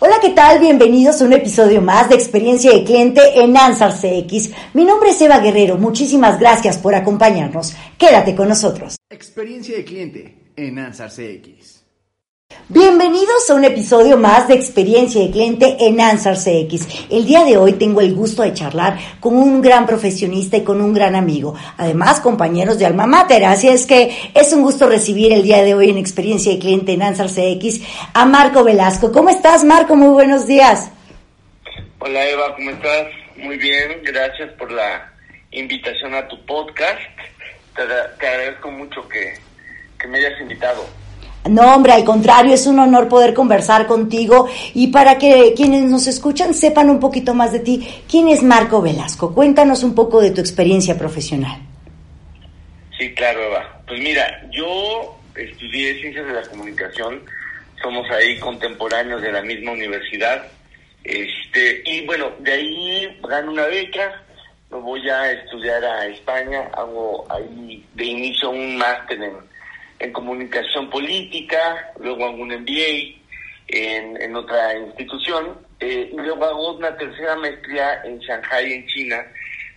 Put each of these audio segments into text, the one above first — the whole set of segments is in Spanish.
Hola, ¿qué tal? Bienvenidos a un episodio más de Experiencia de Cliente en Ansar CX. Mi nombre es Eva Guerrero. Muchísimas gracias por acompañarnos. Quédate con nosotros. Experiencia de Cliente en Ansar CX. Bienvenidos a un episodio más de Experiencia de Cliente en Ansar CX. El día de hoy tengo el gusto de charlar con un gran profesionista y con un gran amigo, además compañeros de Alma Mater. Así es que es un gusto recibir el día de hoy en Experiencia de Cliente en CX a Marco Velasco. ¿Cómo estás, Marco? Muy buenos días. Hola, Eva, ¿cómo estás? Muy bien, gracias por la invitación a tu podcast. Te, agradezco mucho que me hayas invitado. No, hombre, al contrario, es un honor poder conversar contigo y para que quienes nos escuchan sepan un poquito más de ti. ¿Quién es Marco Velasco? Cuéntanos un poco de tu experiencia profesional. Sí, claro, Eva. Pues mira, yo estudié Ciencias de la Comunicación, somos ahí contemporáneos de la misma universidad, este y bueno, de ahí gano una beca, me voy a estudiar a España, hago ahí de inicio un máster en en comunicación política, luego hago un MBA en, otra institución, eh, y luego hago una tercera maestría en Shanghai, en China,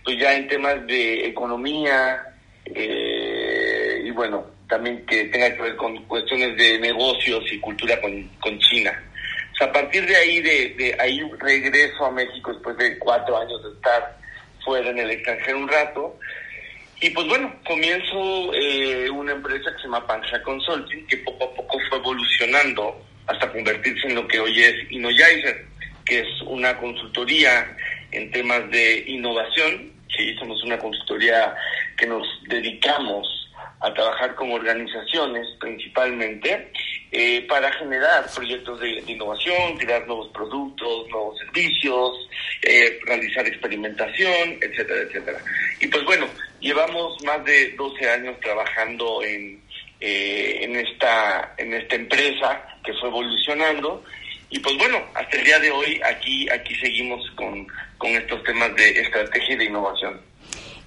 pues ya en temas de economía eh, y bueno, también que tenga que ver con cuestiones de negocios y cultura con, con China. O sea, a partir de ahí, de, de ahí regreso a México después de cuatro años de estar fuera en el extranjero un rato y pues bueno, comienzo eh, una empresa que se llama Pancha Consulting, que poco a poco fue evolucionando hasta convertirse en lo que hoy es InnoYizer, que es una consultoría en temas de innovación. Sí, somos una consultoría que nos dedicamos a trabajar con organizaciones principalmente eh, para generar proyectos de, innovación, crear nuevos productos, nuevos servicios, eh, realizar experimentación, etcétera, etcétera. Y pues bueno, llevamos más de 12 años trabajando en, eh, en, esta, en esta empresa que fue evolucionando. Y pues bueno, hasta el día de hoy aquí, aquí seguimos con, con estos temas de estrategia y de innovación.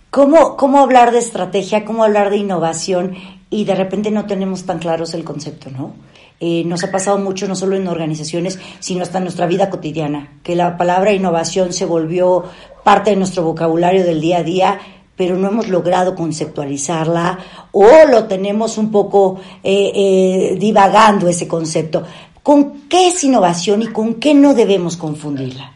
¿Cómo, ¿Cómo hablar de estrategia, cómo hablar de innovación y de repente no tenemos tan claros el concepto, ¿no? Eh, nos ha pasado mucho no solo en organizaciones, sino hasta en nuestra vida cotidiana, que la palabra innovación se volvió parte de nuestro vocabulario del día a día, pero no hemos logrado conceptualizarla o lo tenemos un poco eh, eh, divagando ese concepto. ¿Con qué es innovación y con qué no debemos confundirla?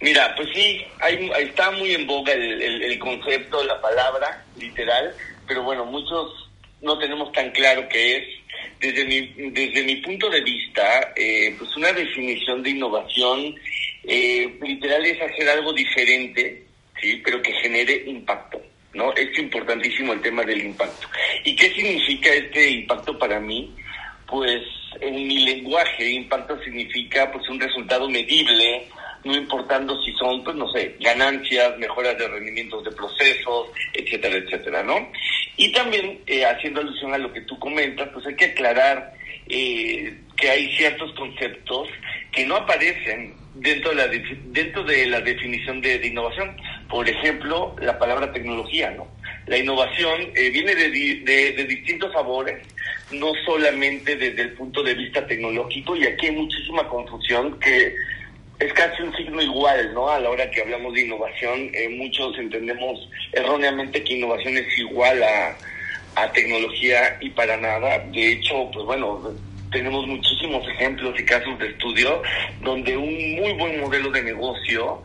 Mira, pues sí, hay, está muy en boga el, concepto, la palabra, literal, pero bueno, muchos no tenemos tan claro qué es. Desde mi, desde mi punto de vista, eh, pues una definición de innovación literal es hacer algo diferente, sí, pero que genere impacto. ¿no? Es importantísimo el tema del impacto. ¿Y qué significa este impacto para mí? Pues en mi lenguaje, impacto significa pues un resultado medible, no importando si son, pues no sé, ganancias, mejoras de rendimientos de procesos, etcétera, etcétera, ¿no? Y también, eh, haciendo alusión a lo que tú comentas, pues hay que aclarar eh, que hay ciertos conceptos que no aparecen dentro de la, dentro de la definición de, innovación. Por ejemplo, la palabra tecnología, ¿no? La innovación eh, viene de, de, de distintos sabores, no solamente desde el punto de vista tecnológico, y aquí hay muchísima confusión que es casi un signo igual, ¿no? A la hora que hablamos de innovación, eh, muchos entendemos erróneamente que innovación es igual a, a tecnología y para nada. De hecho, pues bueno, tenemos muchísimos ejemplos y casos de estudio donde un muy buen modelo de negocio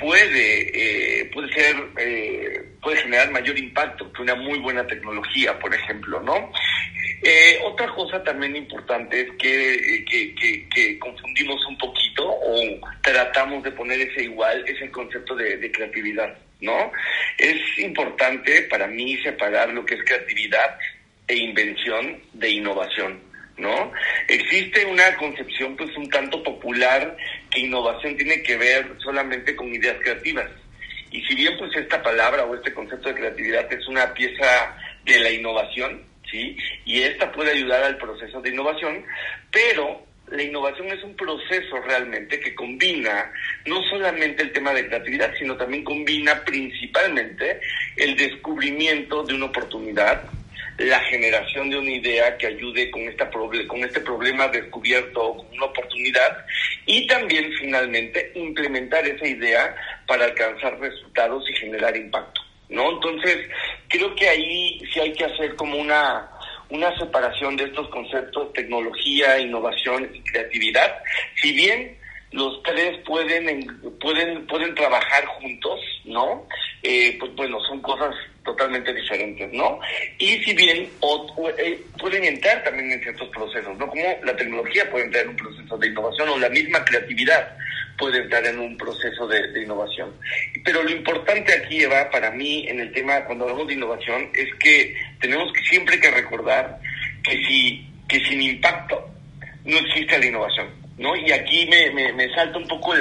puede eh, puede ser eh, puede generar mayor impacto que una muy buena tecnología por ejemplo no eh, otra cosa también importante es que, que, que, confundimos un poquito o tratamos de poner ese igual, es el concepto de, de, creatividad, ¿no? Es importante para mí separar lo que es creatividad e invención de innovación, ¿no? Existe una concepción pues un tanto popular que innovación tiene que ver solamente con ideas creativas. Y si bien pues esta palabra o este concepto de creatividad es una pieza de la innovación, ¿sí? Y esta puede ayudar al proceso de innovación, pero la innovación es un proceso realmente que combina no solamente el tema de creatividad, sino también combina principalmente el descubrimiento de una oportunidad, la generación de una idea que ayude con, esta con este problema descubierto, con una oportunidad, y también finalmente implementar esa idea para alcanzar resultados y generar impacto. ¿no? Entonces, creo que ahí sí hay que hacer como una una separación de estos conceptos, tecnología, innovación y creatividad. Si bien los tres pueden pueden pueden trabajar juntos, ¿no? Eh, pues bueno, son cosas totalmente diferentes, ¿no? Y si bien eh, pueden entrar también en ciertos procesos, ¿no? Como la tecnología puede entrar en un proceso de innovación o la misma creatividad puede entrar en un proceso de, innovación. Pero lo importante aquí, Eva, para mí, en el tema, cuando hablamos de innovación, es que tenemos que siempre que recordar que, si, que sin impacto no existe la innovación, ¿no? Y aquí me, me, salta un poco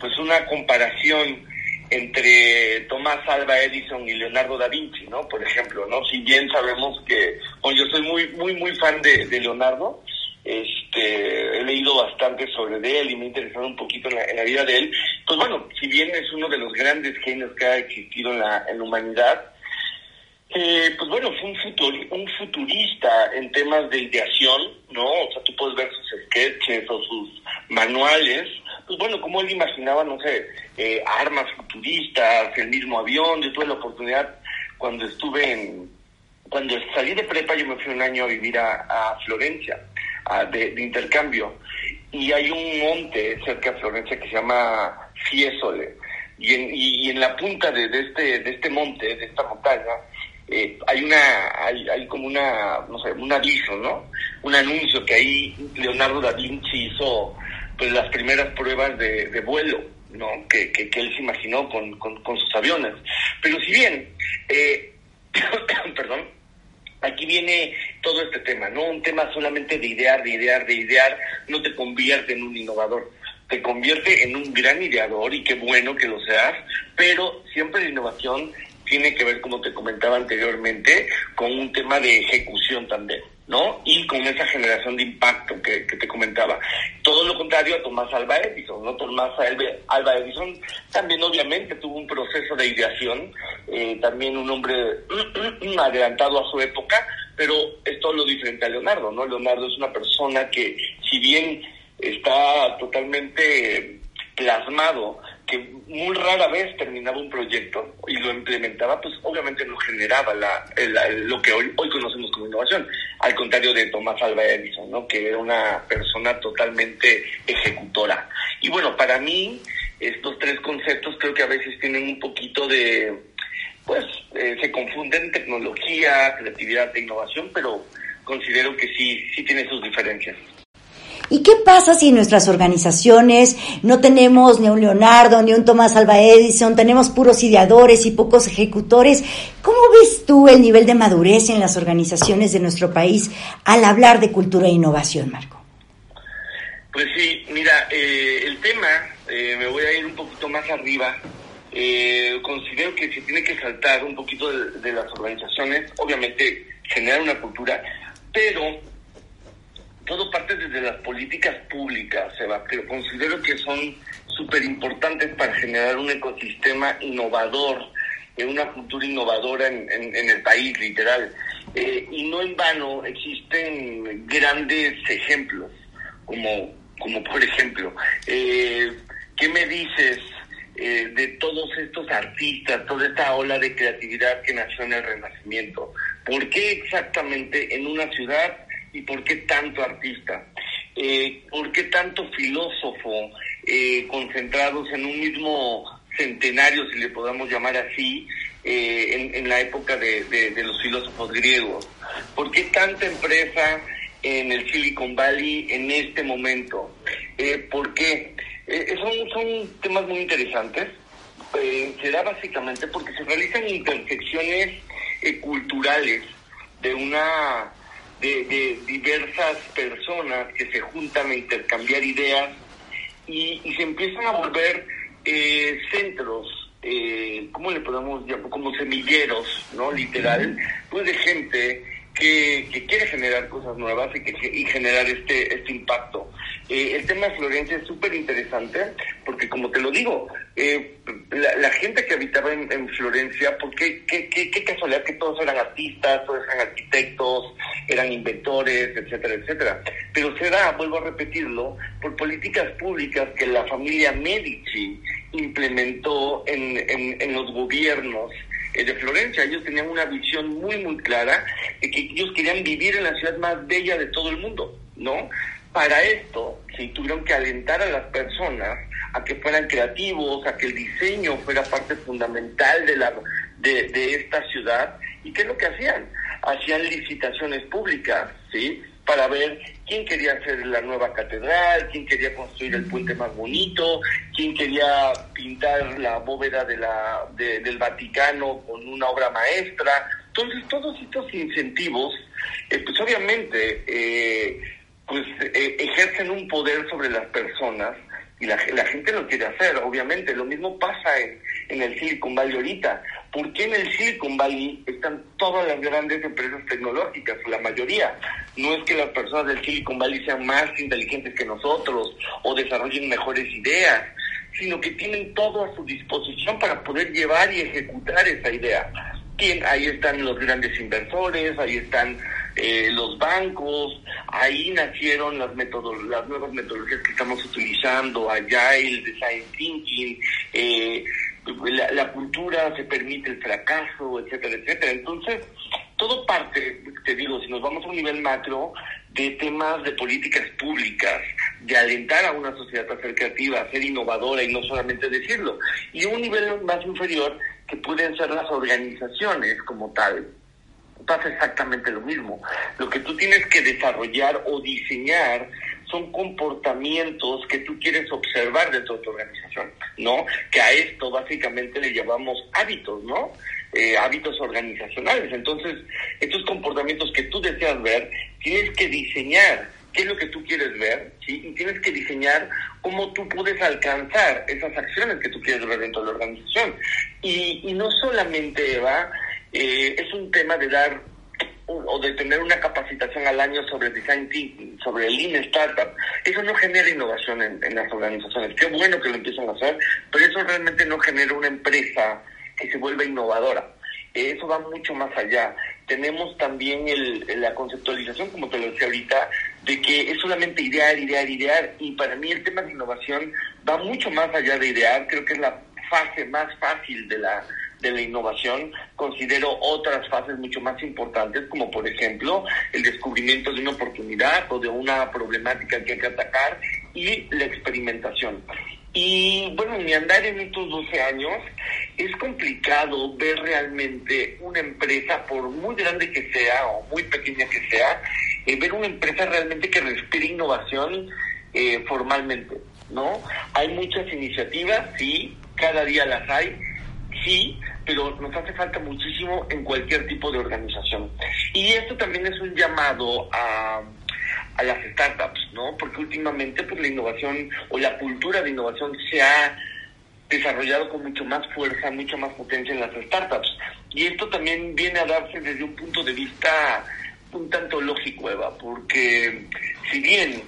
pues una comparación entre Tomás Alba Edison y Leonardo da Vinci, ¿no? Por ejemplo, ¿no? Si bien sabemos que, yo soy muy, muy, muy fan de, de Leonardo, este, he leído bastante sobre él y me he interesado un poquito en la, vida de él. Pues bueno, si bien es uno de los grandes genios que ha existido en la, en la humanidad, eh, pues bueno, fue un, futur, un futurista en temas de ideación, ¿no? O sea, tú puedes ver sus sketches o sus manuales, pues bueno, como él imaginaba, no sé, eh, armas futuristas, el mismo avión, yo tuve la oportunidad cuando estuve en, cuando salí de prepa, yo me fui un año a vivir a Florencia de, intercambio. Y hay un monte cerca de Florencia que se llama Fiesole. Y en, y, en la punta de, este, de este monte, de esta montaña, eh, hay una hay, como una no sé un aviso no un anuncio que ahí Leonardo da Vinci hizo pues las primeras pruebas de, vuelo no que, que, él se imaginó con, con, sus aviones pero si bien eh, perdón aquí viene todo este tema, ¿no? Un tema solamente de idear, de idear, de idear, no te convierte en un innovador, te convierte en un gran ideador y qué bueno que lo seas, pero siempre la innovación tiene que ver, como te comentaba anteriormente, con un tema de ejecución también. ¿No? Y con esa generación de impacto que, te comentaba. Todo lo contrario a Tomás Alba Edison, ¿no? Tomás Alba Edison también obviamente tuvo un proceso de ideación, eh, también un hombre adelantado a su época, pero es todo lo diferente a Leonardo, ¿no? Leonardo es una persona que, si bien está totalmente plasmado que muy rara vez terminaba un proyecto y lo implementaba, pues obviamente no generaba la, lo que hoy, hoy conocemos como innovación, al contrario de Tomás Alva Edison, ¿no? que era una persona totalmente ejecutora. Y bueno, para mí estos tres conceptos creo que a veces tienen un poquito de, pues eh, se confunden tecnología, creatividad e innovación, pero considero que sí, sí tiene sus diferencias. ¿Y qué pasa si en nuestras organizaciones no tenemos ni un Leonardo, ni un Tomás Alba Edison, tenemos puros ideadores y pocos ejecutores? ¿Cómo ves tú el nivel de madurez en las organizaciones de nuestro país al hablar de cultura e innovación, Marco? Pues sí, mira, eh, el tema, eh, me voy a ir un poquito más arriba. Eh, considero que se tiene que saltar un poquito de las organizaciones, obviamente generar una cultura, pero desde las políticas públicas, Seba, pero considero que son súper importantes para generar un ecosistema innovador, eh, una cultura innovadora en, el país, literal. Eh, y no en vano existen grandes ejemplos, como, como por ejemplo, eh, ¿qué me dices de todos estos artistas, toda esta ola de creatividad que nació en el Renacimiento? ¿Por qué exactamente en una ciudad y por qué tanto artista, eh, por qué tanto filósofo eh, concentrados en un mismo centenario, si le podamos llamar así, eh, en, la época de, los filósofos griegos, por qué tanta empresa en el Silicon Valley en este momento, por qué. son, son temas muy interesantes. se da básicamente porque se realizan intersecciones culturales de una de, diversas personas que se juntan a intercambiar ideas y, se empiezan a volver eh, centros, eh, ¿cómo le podemos llamar? Como semilleros, ¿no? Literal, pues de gente que, quiere generar cosas nuevas y, que, y generar este, este impacto. Eh, el tema de Florencia es súper interesante porque como te lo digo, eh, la, gente que habitaba en, Florencia, porque qué, qué, qué, casualidad que todos eran artistas, todos eran arquitectos, eran inventores, etcétera, etcétera. Pero se da, vuelvo a repetirlo, por políticas públicas que la familia Medici implementó en, en, en los gobiernos eh, de Florencia. Ellos tenían una visión muy, muy clara de que ellos querían vivir en la ciudad más bella de todo el mundo, ¿no? Para esto, sí, tuvieron que alentar a las personas a que fueran creativos, a que el diseño fuera parte fundamental de, la, de, de esta ciudad. ¿Y qué es lo que hacían? Hacían licitaciones públicas, ¿sí? para ver quién quería hacer la nueva catedral, quién quería construir el puente más bonito, quién quería pintar la bóveda de la, del Vaticano con una obra maestra. Entonces, todos estos incentivos, eh, pues obviamente, eh, pues eh, ejercen un poder sobre las personas y la, la, gente lo quiere hacer, obviamente. Lo mismo pasa en, en el Silicon Valley ahorita. ¿Por qué en el Silicon Valley están todas las grandes empresas tecnológicas? La mayoría. No es que las personas del Silicon Valley sean más inteligentes que nosotros o desarrollen mejores ideas, sino que tienen todo a su disposición para poder llevar y ejecutar esa idea. Ahí están los grandes inversores, ahí están eh, los bancos, ahí nacieron las, las nuevas metodologías que estamos utilizando, Agile, Design Thinking, eh, la, cultura se permite el fracaso, etcétera, etcétera. Entonces, todo parte, te digo, si nos vamos a un nivel macro, de temas de políticas públicas, de alentar a una sociedad a ser creativa, a ser innovadora y no solamente decirlo. Y un nivel más inferior, que pueden ser las organizaciones como tal, pasa exactamente lo mismo. Lo que tú tienes que desarrollar o diseñar son comportamientos que tú quieres observar dentro de tu organización, ¿no? Que a esto básicamente le llamamos hábitos, ¿no? Eh, hábitos organizacionales. Entonces, estos comportamientos que tú deseas ver, tienes que diseñar qué es lo que tú quieres ver, ¿sí? Y tienes que diseñar cómo tú puedes alcanzar esas acciones que tú quieres ver dentro de la organización. Y, y no solamente, Eva, eh, es un tema de dar o de tener una capacitación al año sobre design thinking, sobre el lean startup, eso no genera innovación en, las organizaciones. Qué bueno que lo empiezan a hacer, pero eso realmente no genera una empresa que se vuelva innovadora. Eso va mucho más allá. Tenemos también el, la conceptualización, como te lo decía ahorita, de que es solamente idear, idear, idear. Y para mí el tema de innovación va mucho más allá de idear. Creo que es la fase más fácil de la, de la innovación, considero otras fases mucho más importantes, como por ejemplo el descubrimiento de una oportunidad o de una problemática que hay que atacar y la experimentación. Y bueno, mi andar en estos 12 años es complicado ver realmente una empresa, por muy grande que sea o muy pequeña que sea, eh, ver una empresa realmente que respire innovación eh, formalmente, ¿no? Hay muchas iniciativas, sí, cada día las hay, sí, pero nos hace falta muchísimo en cualquier tipo de organización. Y esto también es un llamado a, a las startups, ¿no? Porque últimamente pues la innovación o la cultura de innovación se ha desarrollado con mucho más fuerza, mucha más potencia en las startups. Y esto también viene a darse desde un punto de vista un tanto lógico, Eva, porque si bien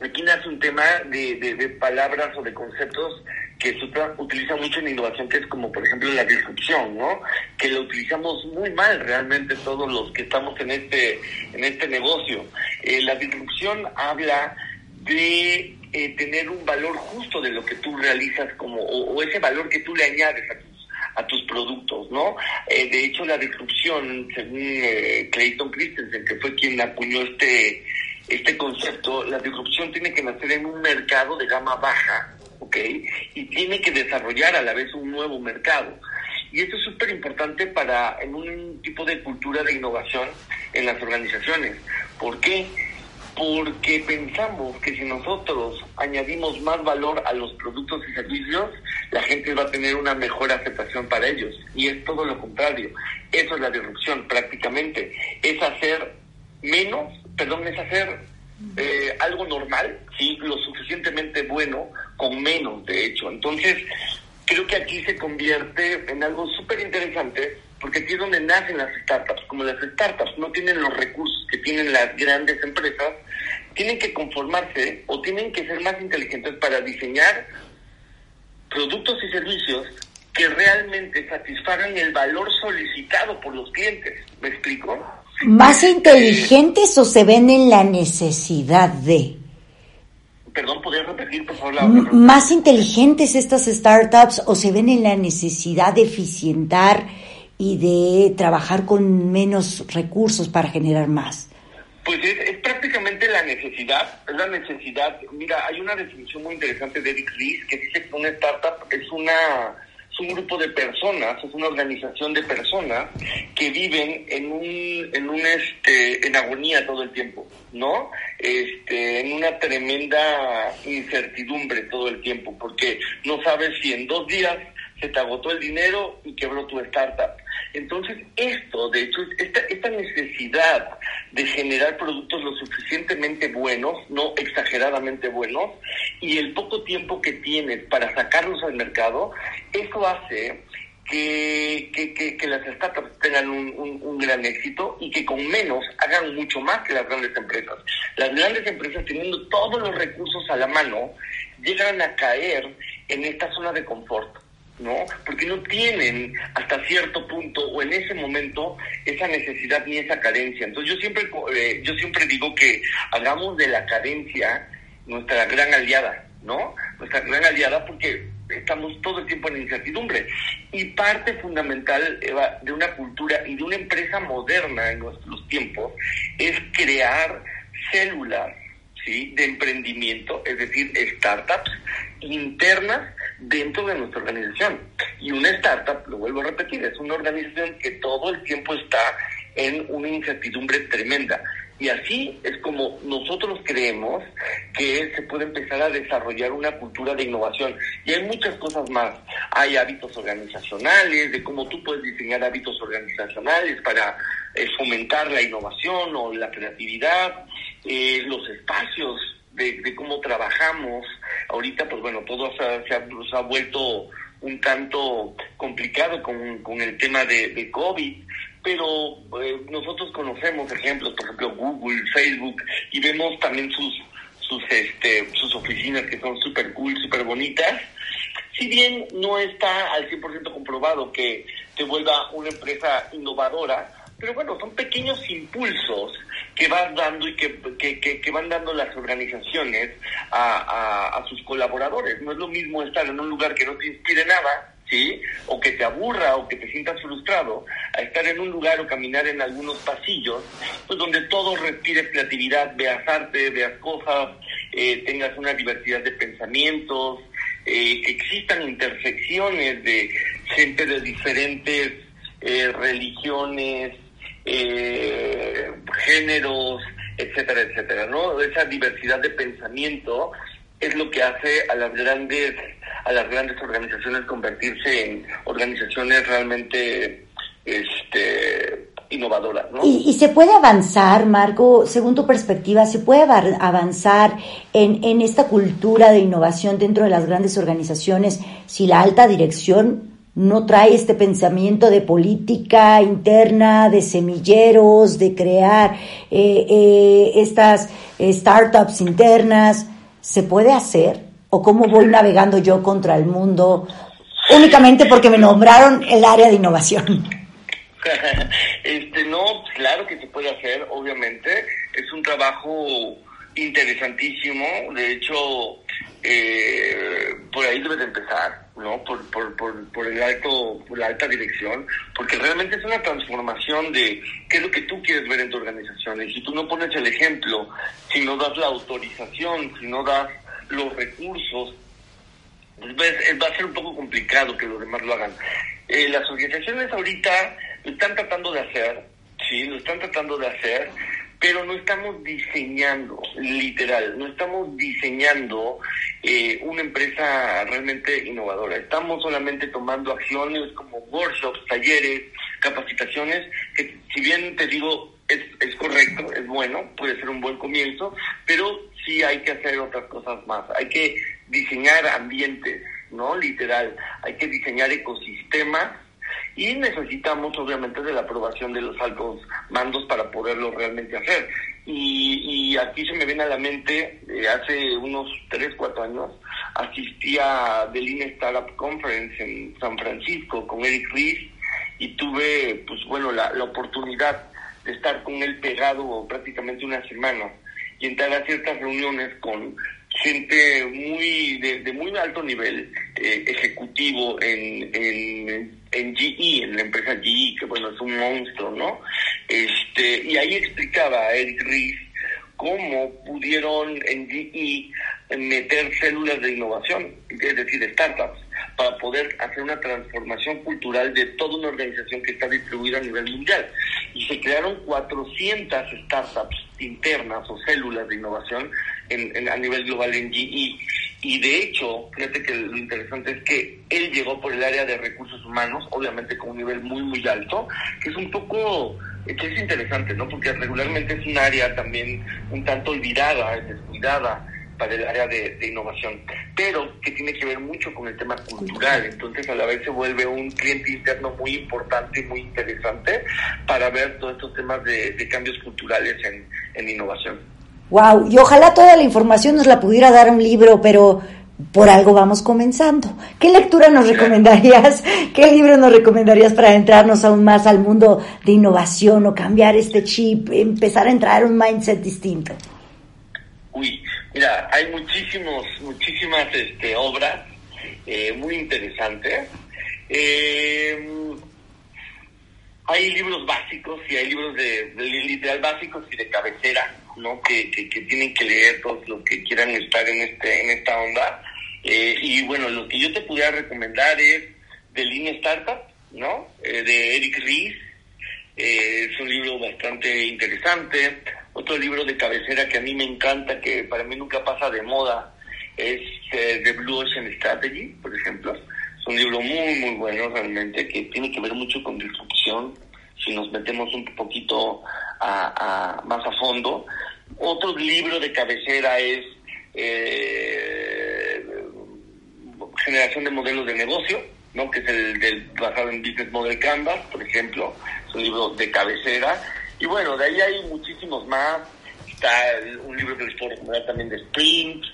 aquí nace un tema de, de, de palabras o de conceptos que se utiliza mucho en innovación, que es como por ejemplo la disrupción, ¿no? Que lo utilizamos muy mal realmente todos los que estamos en este, en este negocio. Eh, la disrupción habla de eh, tener un valor justo de lo que tú realizas como, o, ese valor que tú le añades a tus, a tus productos, ¿no? Eh, de hecho, la disrupción, según Clayton Christensen, que fue quien acuñó este, este concepto, la disrupción tiene que nacer en un mercado de gama baja, ¿ok? Y tiene que desarrollar a la vez un nuevo mercado. Y esto es súper importante para en un tipo de cultura de innovación en las organizaciones. ¿Por qué? Porque pensamos que si nosotros añadimos más valor a los productos y servicios, la gente va a tener una mejor aceptación para ellos. Y es todo lo contrario. Eso es la disrupción prácticamente. Es hacer menos, perdón, es hacer eh, algo normal, sí, lo suficientemente bueno, con menos, de hecho. Entonces, creo que aquí se convierte en algo súper interesante, porque aquí es donde nacen las startups. Como las startups no tienen los recursos que tienen las grandes empresas, tienen que conformarse o tienen que ser más inteligentes para diseñar productos y servicios que realmente satisfagan el valor solicitado por los clientes. ¿Me explico? ¿Más inteligentes o se ven en la necesidad de? Perdón, ¿podrías repetir, por favor? ¿Más inteligentes estas startups o se ven en la necesidad de eficientar y de trabajar con menos recursos para generar más? Pues es, prácticamente la necesidad, es la necesidad. Mira, hay una definición muy interesante de Eric Ries que dice que una startup es una es un grupo de personas, es una organización de personas que viven en un, en un este, en agonía todo el tiempo, ¿no? Este, en una tremenda incertidumbre todo el tiempo, porque no sabes si en dos días se te agotó el dinero y quebró tu startup. Entonces, esto, de hecho, esta, necesidad de generar productos lo suficientemente buenos, no exageradamente buenos, y el poco tiempo que tienes para sacarlos al mercado, eso hace que, que, que, las startups tengan un, un, gran éxito y que con menos hagan mucho más que las grandes empresas. Las grandes empresas, teniendo todos los recursos a la mano, llegan a caer en esta zona de confort. ¿No? Porque no tienen hasta cierto punto o en ese momento esa necesidad ni esa carencia. Entonces yo siempre, eh, yo siempre digo que hagamos de la carencia nuestra gran aliada, ¿no? Nuestra gran aliada porque estamos todo el tiempo en incertidumbre. Y parte fundamental de una cultura y de una empresa moderna en nuestros tiempos es crear células ¿sí? de emprendimiento, es decir, startups internas dentro de nuestra organización. Y una startup, lo vuelvo a repetir, es una organización que todo el tiempo está en una incertidumbre tremenda. Y así es como nosotros creemos que se puede empezar a desarrollar una cultura de innovación. Y hay muchas cosas más. Hay hábitos organizacionales, de cómo tú puedes diseñar hábitos organizacionales para eh, fomentar la innovación o la creatividad, eh, los espacios de, cómo trabajamos. Ahorita, pues bueno, todo se ha, vuelto un tanto complicado con, con el tema de, de COVID, pero eh, nosotros conocemos ejemplos, por ejemplo, Google, Facebook, y vemos también sus sus este sus oficinas que son súper cool, súper bonitas. Si bien no está al 100% comprobado que te vuelva una empresa innovadora, pero bueno, son pequeños impulsos que van dando y que, que, que, van dando las organizaciones a, a, sus colaboradores. No es lo mismo estar en un lugar que no te inspire nada, ¿sí? O que te aburra o que te sientas frustrado, a estar en un lugar o caminar en algunos pasillos, pues donde todo respire creatividad, veas arte, veas cosas, eh, tengas una diversidad de pensamientos, eh, que existan intersecciones de gente de diferentes eh, religiones, eh, géneros, etcétera, etcétera, ¿no? Esa diversidad de pensamiento es lo que hace a las grandes a las grandes organizaciones convertirse en organizaciones realmente este innovadoras, ¿no? ¿Y, y se puede avanzar, Marco, según tu perspectiva, se puede avanzar en, en esta cultura de innovación dentro de las grandes organizaciones si la alta dirección no trae este pensamiento de política interna, de semilleros, de crear eh, eh, estas eh, startups internas. ¿Se puede hacer? ¿O cómo voy navegando yo contra el mundo únicamente porque me nombraron el área de innovación? este no, claro que se puede hacer, obviamente. Es un trabajo interesantísimo. De hecho, por ahí debe de empezar ¿no? Por, por, por, por, el alto, por la alta dirección, porque realmente es una transformación de qué es lo que tú quieres ver en tu organización. Y si tú no pones el ejemplo, si no das la autorización, si no das los recursos, pues va a ser un poco complicado que los demás lo hagan. Eh, las organizaciones ahorita lo están tratando de hacer, sí, lo están tratando de hacer, pero no estamos diseñando, literal, no estamos diseñando eh, una empresa realmente innovadora. Estamos solamente tomando acciones como workshops, talleres, capacitaciones, que si bien te digo es, es correcto, es bueno, puede ser un buen comienzo, pero sí hay que hacer otras cosas más. Hay que diseñar ambientes, ¿no? Literal, hay que diseñar ecosistemas y necesitamos obviamente de la aprobación de los altos mandos para poderlo realmente hacer. Y, aquí se me viene a la mente, eh, hace unos 3, 4 años, asistí a The Startup Conference en San Francisco con Eric Ries y tuve, pues bueno, la, la oportunidad de estar con él pegado prácticamente una semana y entrar a ciertas reuniones con gente muy de, muy alto nivel eh, ejecutivo en, en, en, GE, en la empresa GE, que bueno, es un monstruo, ¿no? Este, y ahí explicaba a Eric Ries cómo pudieron en GE meter células de innovación, es decir, startups, para poder hacer una transformación cultural de toda una organización que está distribuida a nivel mundial. Y se crearon 400 startups internas o células de innovación en, a nivel global en GE. Y de hecho, fíjate que lo interesante es que él llegó por el área de recursos humanos, obviamente con un nivel muy, muy alto, que es un poco, que es interesante, ¿no? Porque regularmente es un área también un tanto olvidada, descuidada para el área de, innovación, pero que tiene que ver mucho con el tema cultural. Entonces, a la vez se vuelve un cliente interno muy importante y muy interesante para ver todos estos temas de, cambios culturales en, en innovación. Wow, y ojalá toda la información nos la pudiera dar un libro, pero por algo vamos comenzando. ¿Qué lectura nos recomendarías? ¿Qué libro nos recomendarías para entrarnos aún más al mundo de innovación o cambiar este chip, empezar a entrar a un mindset distinto? Uy, mira, hay muchísimos, muchísimas este, obras eh, muy interesantes. Eh, hay libros básicos y hay libros de, literal básicos y de cabecera ¿no? Que, tienen que leer todos los que quieran estar en este en esta onda. Eh, y bueno, lo que yo te pudiera recomendar es The Lean Startup, ¿no? Eh, de Eric Ries. Eh, es un libro bastante interesante. Otro libro de cabecera que a mí me encanta, que para mí nunca pasa de moda, es The Blue Ocean Strategy, por ejemplo. Es un libro muy, muy bueno realmente, que tiene que ver mucho con disrupción. Si nos metemos un poquito a, más a fondo. Otro libro de cabecera es eh, Generación de Modelos de Negocio, ¿no? que es el del, basado en Business Model Canvas, por ejemplo. Es un libro de cabecera. Y bueno, de ahí hay muchísimos más. Está un libro que les puedo recomendar también de Sprint.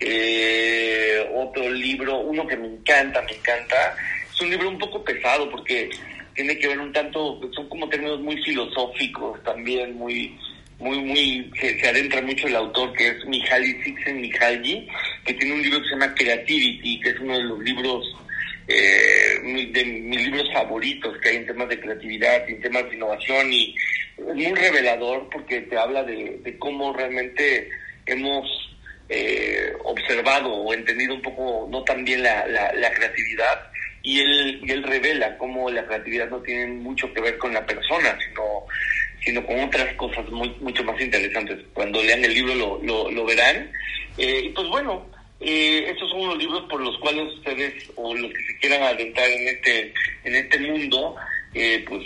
Eh, otro libro, uno que me encanta, me encanta. Es un libro un poco pesado porque tiene que ver un tanto, son como términos muy filosóficos también, muy, muy, muy, se, se adentra mucho el autor que es Mihaly Csikszentmihalyi, que tiene un libro que se llama Creativity, que es uno de los libros, eh, de mis libros favoritos que hay en temas de creatividad, en temas de innovación y muy revelador porque te habla de cómo realmente hemos eh, observado o entendido un poco no tan bien la, la, la creatividad y él, y él revela cómo la creatividad no tiene mucho que ver con la persona, sino, sino con otras cosas muy, mucho más interesantes. Cuando lean el libro lo, lo, verán. Eh, y pues bueno, eh, estos son los libros por los cuales ustedes o los que se quieran adentrar en este, en este mundo, eh, pues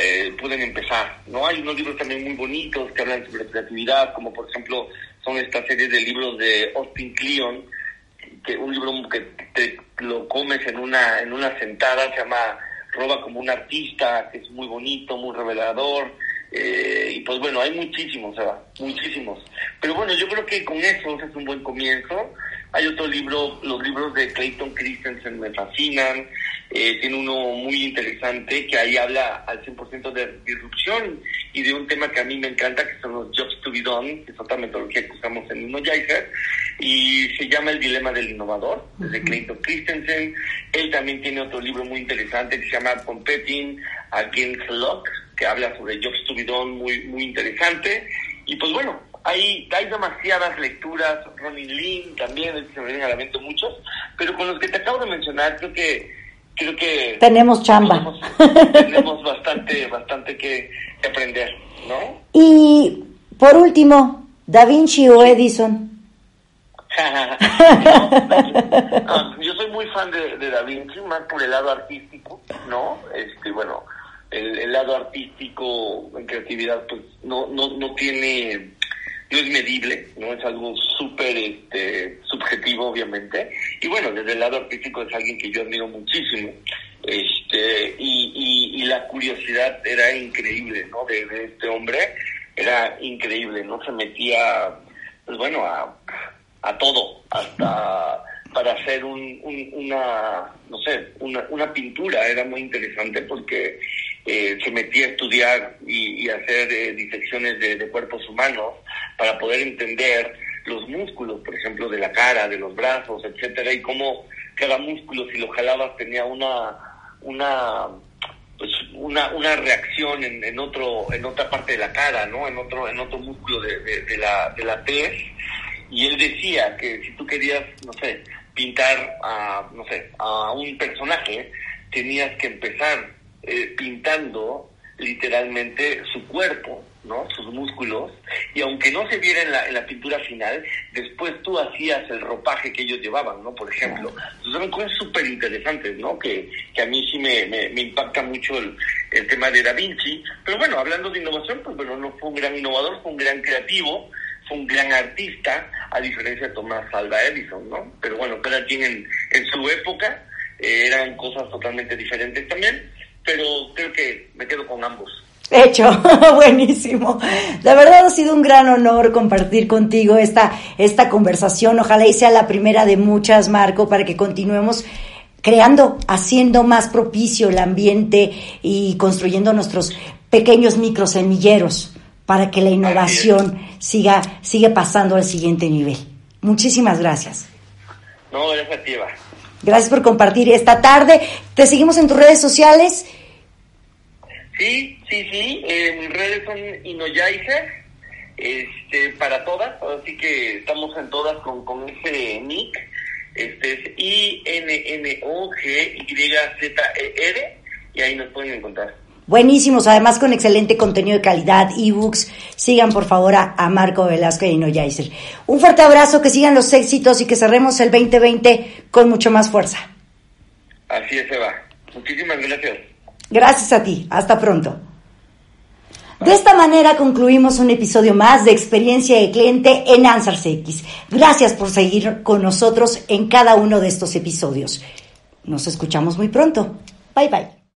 eh, pueden empezar. no Hay unos libros también muy bonitos que hablan sobre creatividad, como por ejemplo son estas series de libros de Austin Kleon, que un libro que te lo comes en una en una sentada se llama roba como un artista que es muy bonito muy revelador eh, y pues bueno hay muchísimos muchísimos. Pero bueno yo creo que con eso es un buen comienzo. Hay otro libro los libros de Clayton Christensen me fascinan eh, tiene uno muy interesante que ahí habla al 100% de disrupción y de un tema que a mí me encanta, que son los jobs to be done, que es otra metodología que usamos en InnoJaiser, y se llama El Dilema del Innovador, de Clayton Christensen. Él también tiene otro libro muy interesante que se llama Competing Against Luck, que habla sobre jobs to be done, muy, muy interesante. Y pues bueno, hay, hay demasiadas lecturas, Ronnie Lynn también, se me vienen a la mente muchos, pero con los que te acabo de mencionar, creo que creo que tenemos chamba. Tenemos, bastante, bastante que, aprender, ¿no? Y por último, Da Vinci o Edison. yo soy muy fan de, de, Da Vinci, más por el lado artístico, ¿no? Este, bueno, el, el lado artístico en creatividad, pues no, no, no tiene no es medible, no es algo súper este, subjetivo, obviamente. Y bueno, desde el lado artístico es alguien que yo admiro muchísimo. Este, y, y, la curiosidad era increíble, ¿no? De, este hombre. era increíble, ¿no? Se metía, pues bueno, a, a todo, hasta para hacer un, una, no sé, una, una pintura. Era muy interesante porque eh, se metía a estudiar y, hacer eh, disecciones de, de, cuerpos humanos para poder entender los músculos, por ejemplo, de la cara, de los brazos, etcétera, y cómo cada músculo, si lo jalabas, tenía una, una pues una, una reacción en, en otro en otra parte de la cara no en otro en otro músculo de, de, la de la tez. Y él decía que si tú querías no sé pintar a no sé a un personaje tenías que empezar eh, pintando literalmente su cuerpo ¿no? sus músculos, y aunque no se viera en la, en la pintura final, después tú hacías el ropaje que ellos llevaban, ¿no? Por ejemplo. Entonces son cosas súper interesantes, ¿no? Que, que a mí sí me, me, impacta mucho el, el, tema de Da Vinci. Pero bueno, hablando de innovación, pues bueno, no fue un gran innovador, fue un gran creativo, fue un gran artista, a diferencia de Thomas Alva Edison, ¿no? Pero bueno, cada quien en, en su época eh, eran cosas totalmente diferentes también, pero creo que me quedo con ambos. Hecho, buenísimo. De verdad ha sido un gran honor compartir contigo esta, esta conversación. Ojalá y sea la primera de muchas, Marco, para que continuemos creando, haciendo más propicio el ambiente y construyendo nuestros pequeños microsemilleros para que la innovación siga, siga pasando al siguiente nivel. Muchísimas gracias. No, gracias a ti, Gracias por compartir esta tarde. Te seguimos en tus redes sociales. Sí, sí, sí. Eh, mis redes son Inoyaiser, este, para todas. Así que estamos en todas con, con ese nick. Este es I-N-N-O-G-Y-Z-E-R. Y ahí nos pueden encontrar. Buenísimos, además con excelente contenido de calidad, ebooks. Sigan por favor a, Marco Velasco y Inoyaiser. Un fuerte abrazo, que sigan los éxitos y que cerremos el 2020 con mucho más fuerza. Así es, Eva. Muchísimas gracias. Gracias a ti. Hasta pronto. De esta manera concluimos un episodio más de Experiencia de Cliente en Answers X. Gracias por seguir con nosotros en cada uno de estos episodios. Nos escuchamos muy pronto. Bye bye.